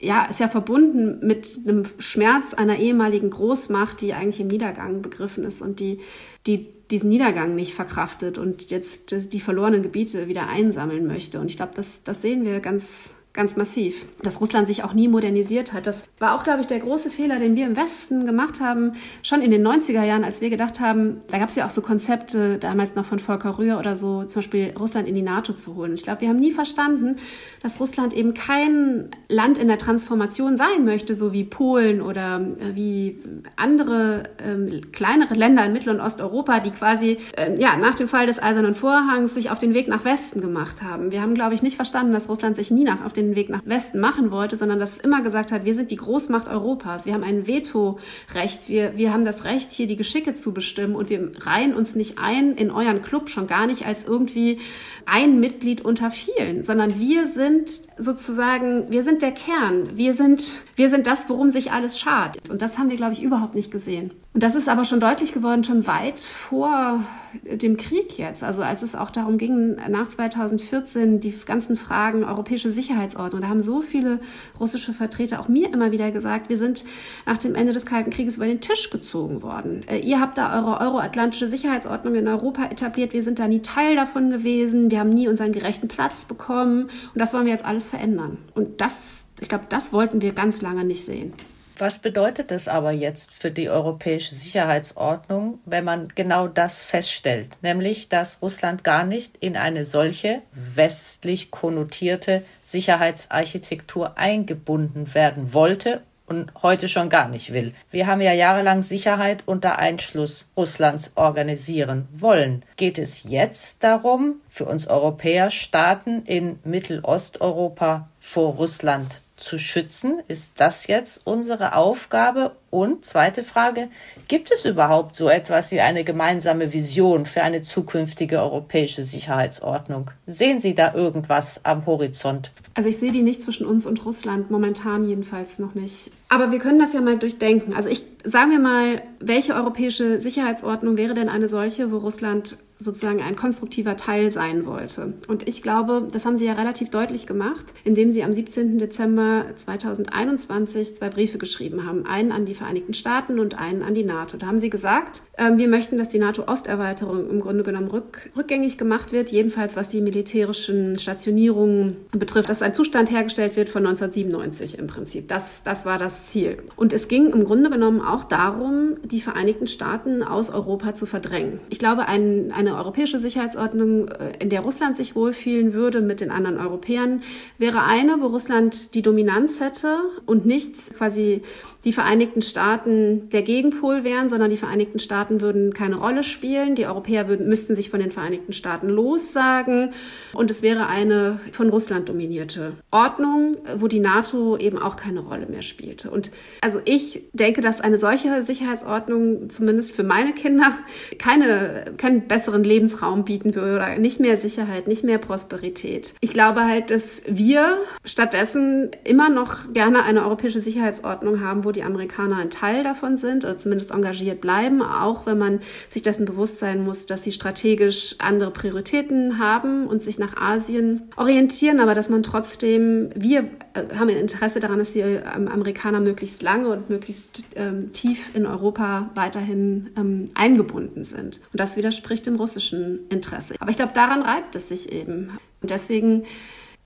ja, ist ja verbunden mit einem Schmerz einer ehemaligen Großmacht, die eigentlich im Niedergang begriffen ist und die, die diesen Niedergang nicht verkraftet und jetzt die verlorenen Gebiete wieder einsammeln möchte. Und ich glaube, das, das sehen wir ganz, ganz massiv. Dass Russland sich auch nie modernisiert hat, das war auch, glaube ich, der große Fehler, den wir im Westen gemacht haben, schon in den 90er Jahren, als wir gedacht haben, da gab es ja auch so Konzepte, damals noch von Volker Rühr oder so, zum Beispiel Russland in die NATO zu holen. Ich glaube, wir haben nie verstanden, dass Russland eben kein Land in der Transformation sein möchte, so wie Polen oder äh, wie andere ähm, kleinere Länder in Mittel- und Osteuropa, die quasi äh, ja, nach dem Fall des Eisernen Vorhangs sich auf den Weg nach Westen gemacht haben. Wir haben, glaube ich, nicht verstanden, dass Russland sich nie nach auf den den Weg nach Westen machen wollte, sondern das immer gesagt hat, wir sind die Großmacht Europas, wir haben ein Vetorecht, wir, wir haben das Recht, hier die Geschicke zu bestimmen und wir reihen uns nicht ein in euren Club, schon gar nicht als irgendwie ein Mitglied unter vielen, sondern wir sind sozusagen, wir sind der Kern, wir sind, wir sind das, worum sich alles schart. Und das haben wir, glaube ich, überhaupt nicht gesehen. Und das ist aber schon deutlich geworden, schon weit vor dem Krieg jetzt. Also als es auch darum ging, nach 2014 die ganzen Fragen europäische Sicherheitsordnung, da haben so viele russische Vertreter auch mir immer wieder gesagt, wir sind nach dem Ende des Kalten Krieges über den Tisch gezogen worden. Äh, ihr habt da eure euroatlantische Sicherheitsordnung in Europa etabliert, wir sind da nie Teil davon gewesen, wir haben nie unseren gerechten Platz bekommen und das wollen wir jetzt alles verändern. Und das, ich glaube, das wollten wir ganz lange nicht sehen. Was bedeutet es aber jetzt für die europäische Sicherheitsordnung, wenn man genau das feststellt, nämlich dass Russland gar nicht in eine solche westlich konnotierte Sicherheitsarchitektur eingebunden werden wollte und heute schon gar nicht will. Wir haben ja jahrelang Sicherheit unter Einschluss Russlands organisieren wollen. Geht es jetzt darum, für uns Europäer Staaten in Mittelosteuropa vor Russland zu schützen? Ist das jetzt unsere Aufgabe? Und zweite Frage, gibt es überhaupt so etwas wie eine gemeinsame Vision für eine zukünftige europäische Sicherheitsordnung? Sehen Sie da irgendwas am Horizont? Also ich sehe die nicht zwischen uns und Russland, momentan jedenfalls noch nicht. Aber wir können das ja mal durchdenken. Also ich sagen wir mal, welche europäische Sicherheitsordnung wäre denn eine solche, wo Russland sozusagen ein konstruktiver Teil sein wollte. Und ich glaube, das haben Sie ja relativ deutlich gemacht, indem Sie am 17. Dezember 2021 zwei Briefe geschrieben haben. Einen an die Vereinigten Staaten und einen an die NATO. Da haben Sie gesagt, äh, wir möchten, dass die NATO-Osterweiterung im Grunde genommen rück, rückgängig gemacht wird, jedenfalls was die militärischen Stationierungen betrifft, dass ein Zustand hergestellt wird von 1997 im Prinzip. Das, das war das Ziel. Und es ging im Grunde genommen auch darum, die Vereinigten Staaten aus Europa zu verdrängen. Ich glaube, ein, eine europäische Sicherheitsordnung, äh, in der Russland sich wohlfühlen würde mit den anderen Europäern, wäre eine, wo Russland die Dominanz hätte und nicht quasi die Vereinigten Staaten der Gegenpol wären, sondern die Vereinigten Staaten würden keine Rolle spielen. Die Europäer würden, müssten sich von den Vereinigten Staaten lossagen. Und es wäre eine von Russland dominierte Ordnung, wo die NATO eben auch keine Rolle mehr spielte. Und also ich denke, dass eine solche Sicherheitsordnung zumindest für meine Kinder keine, keinen besseren Lebensraum bieten würde oder nicht mehr Sicherheit, nicht mehr Prosperität. Ich glaube halt, dass wir stattdessen immer noch gerne eine europäische Sicherheitsordnung haben, wo die Amerikaner ein Teil davon sind oder zumindest engagiert bleiben, auch wenn man sich dessen bewusst sein muss, dass sie strategisch andere Prioritäten haben und sich nach Asien orientieren, aber dass man trotzdem, wir äh, haben ein Interesse daran, dass die ähm, Amerikaner möglichst lange und möglichst ähm, tief in Europa weiterhin ähm, eingebunden sind. Und das widerspricht dem russischen Interesse. Aber ich glaube, daran reibt es sich eben. Und deswegen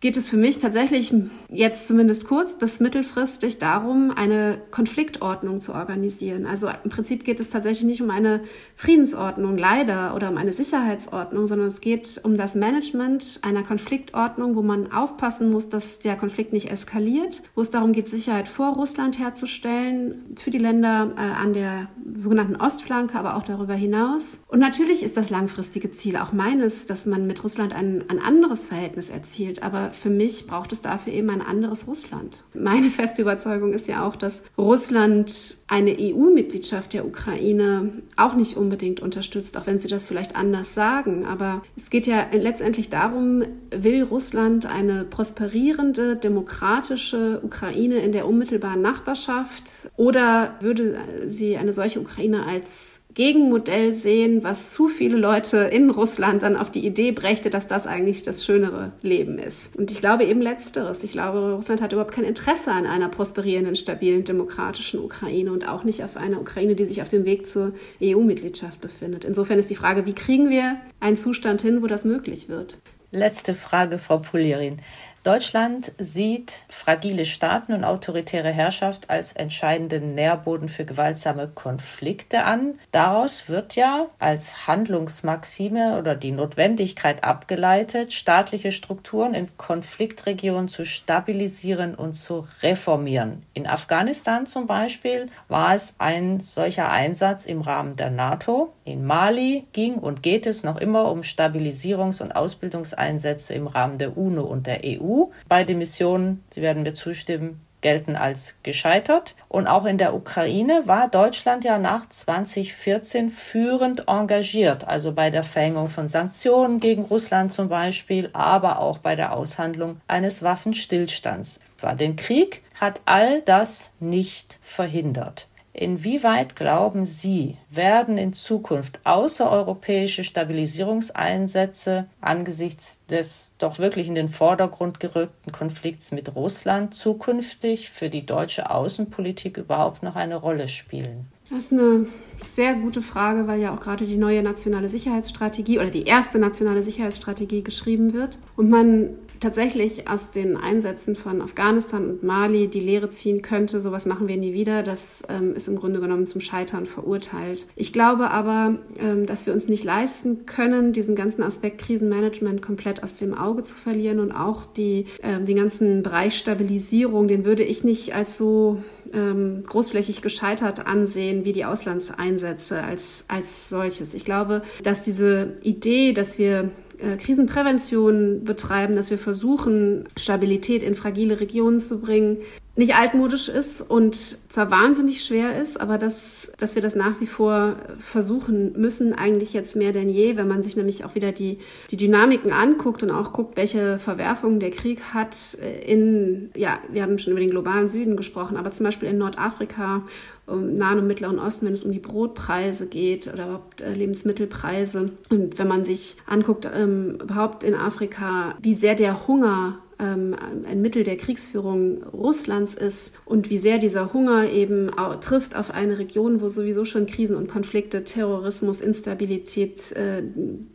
geht es für mich tatsächlich jetzt zumindest kurz bis mittelfristig darum, eine Konfliktordnung zu organisieren. Also im Prinzip geht es tatsächlich nicht um eine Friedensordnung, leider, oder um eine Sicherheitsordnung, sondern es geht um das Management einer Konfliktordnung, wo man aufpassen muss, dass der Konflikt nicht eskaliert, wo es darum geht, Sicherheit vor Russland herzustellen, für die Länder äh, an der sogenannten Ostflanke, aber auch darüber hinaus. Und natürlich ist das langfristige Ziel auch meines, dass man mit Russland ein, ein anderes Verhältnis erzielt. Aber für mich braucht es dafür eben ein anderes Russland. Meine feste Überzeugung ist ja auch, dass Russland eine EU-Mitgliedschaft der Ukraine auch nicht unbedingt unterstützt, auch wenn sie das vielleicht anders sagen. Aber es geht ja letztendlich darum, will Russland eine prosperierende, demokratische Ukraine in der unmittelbaren Nachbarschaft oder würde sie eine solche Ukraine als Gegenmodell sehen, was zu viele Leute in Russland dann auf die Idee brächte, dass das eigentlich das schönere Leben ist. Und ich glaube eben letzteres. Ich glaube, Russland hat überhaupt kein Interesse an einer prosperierenden, stabilen, demokratischen Ukraine und auch nicht auf einer Ukraine, die sich auf dem Weg zur EU-Mitgliedschaft befindet. Insofern ist die Frage, wie kriegen wir einen Zustand hin, wo das möglich wird? Letzte Frage, Frau Polierin. Deutschland sieht fragile Staaten und autoritäre Herrschaft als entscheidenden Nährboden für gewaltsame Konflikte an. Daraus wird ja als Handlungsmaxime oder die Notwendigkeit abgeleitet, staatliche Strukturen in Konfliktregionen zu stabilisieren und zu reformieren. In Afghanistan zum Beispiel war es ein solcher Einsatz im Rahmen der NATO. In Mali ging und geht es noch immer um Stabilisierungs- und Ausbildungseinsätze im Rahmen der UNO und der EU. Beide Missionen, Sie werden mir zustimmen, gelten als gescheitert. Und auch in der Ukraine war Deutschland ja nach 2014 führend engagiert, also bei der Verhängung von Sanktionen gegen Russland zum Beispiel, aber auch bei der Aushandlung eines Waffenstillstands. Den Krieg hat all das nicht verhindert. Inwieweit glauben Sie, werden in Zukunft außereuropäische Stabilisierungseinsätze angesichts des doch wirklich in den Vordergrund gerückten Konflikts mit Russland zukünftig für die deutsche Außenpolitik überhaupt noch eine Rolle spielen? Das ist eine sehr gute Frage, weil ja auch gerade die neue nationale Sicherheitsstrategie oder die erste nationale Sicherheitsstrategie geschrieben wird. Und man tatsächlich aus den Einsätzen von Afghanistan und Mali die Lehre ziehen könnte, sowas machen wir nie wieder, das ähm, ist im Grunde genommen zum Scheitern verurteilt. Ich glaube aber, ähm, dass wir uns nicht leisten können, diesen ganzen Aspekt Krisenmanagement komplett aus dem Auge zu verlieren und auch die, ähm, den ganzen Bereich Stabilisierung, den würde ich nicht als so ähm, großflächig gescheitert ansehen wie die Auslandseinsätze als, als solches. Ich glaube, dass diese Idee, dass wir Krisenprävention betreiben, dass wir versuchen, Stabilität in fragile Regionen zu bringen, nicht altmodisch ist und zwar wahnsinnig schwer ist, aber dass, dass wir das nach wie vor versuchen müssen, eigentlich jetzt mehr denn je, wenn man sich nämlich auch wieder die, die Dynamiken anguckt und auch guckt, welche Verwerfungen der Krieg hat in, ja, wir haben schon über den globalen Süden gesprochen, aber zum Beispiel in Nordafrika, im Nahen und Mittleren Osten, wenn es um die Brotpreise geht oder überhaupt äh, Lebensmittelpreise. Und wenn man sich anguckt, ähm, überhaupt in Afrika, wie sehr der Hunger ähm, ein Mittel der Kriegsführung Russlands ist und wie sehr dieser Hunger eben trifft auf eine Region, wo sowieso schon Krisen und Konflikte, Terrorismus, Instabilität, äh,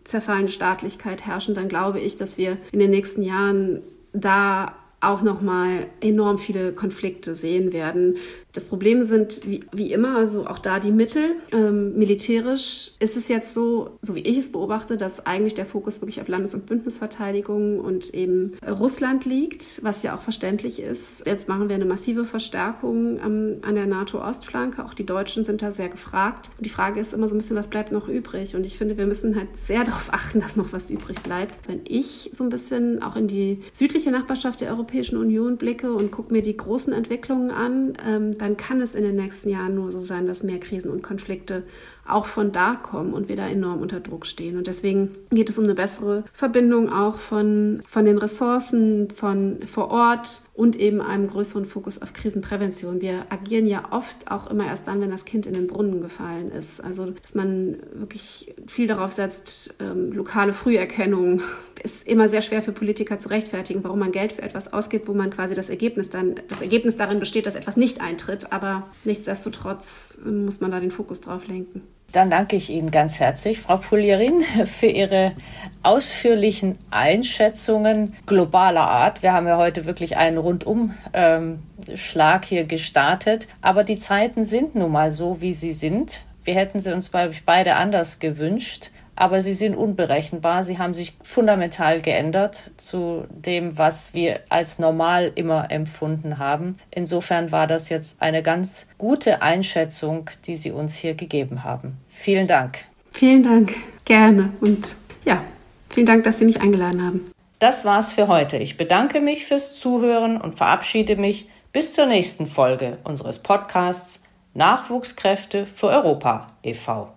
zerfallende Staatlichkeit herrschen, dann glaube ich, dass wir in den nächsten Jahren da auch nochmal enorm viele Konflikte sehen werden, das Problem sind wie, wie immer, also auch da die Mittel. Ähm, militärisch ist es jetzt so, so wie ich es beobachte, dass eigentlich der Fokus wirklich auf Landes- und Bündnisverteidigung und eben Russland liegt, was ja auch verständlich ist. Jetzt machen wir eine massive Verstärkung ähm, an der NATO-Ostflanke. Auch die Deutschen sind da sehr gefragt. Und die Frage ist immer so ein bisschen, was bleibt noch übrig? Und ich finde, wir müssen halt sehr darauf achten, dass noch was übrig bleibt. Wenn ich so ein bisschen auch in die südliche Nachbarschaft der Europäischen Union blicke und gucke mir die großen Entwicklungen an, ähm, dann kann es in den nächsten Jahren nur so sein, dass mehr Krisen und Konflikte auch von da kommen und wir da enorm unter Druck stehen. Und deswegen geht es um eine bessere Verbindung auch von, von den Ressourcen, von vor Ort und eben einem größeren Fokus auf Krisenprävention. Wir agieren ja oft auch immer erst dann, wenn das Kind in den Brunnen gefallen ist. Also, dass man wirklich viel darauf setzt, ähm, lokale Früherkennung ist immer sehr schwer für Politiker zu rechtfertigen, warum man Geld für etwas ausgibt, wo man quasi das Ergebnis dann, das Ergebnis darin besteht, dass etwas nicht eintritt. Aber nichtsdestotrotz muss man da den Fokus drauf lenken. Dann danke ich Ihnen ganz herzlich, Frau Pulierin, für Ihre ausführlichen Einschätzungen globaler Art. Wir haben ja heute wirklich einen Rundumschlag ähm, hier gestartet. Aber die Zeiten sind nun mal so, wie sie sind. Wir hätten sie uns beide anders gewünscht aber sie sind unberechenbar. Sie haben sich fundamental geändert zu dem, was wir als normal immer empfunden haben. Insofern war das jetzt eine ganz gute Einschätzung, die Sie uns hier gegeben haben. Vielen Dank. Vielen Dank, gerne. Und ja, vielen Dank, dass Sie mich eingeladen haben. Das war's für heute. Ich bedanke mich fürs Zuhören und verabschiede mich bis zur nächsten Folge unseres Podcasts Nachwuchskräfte für Europa e.V.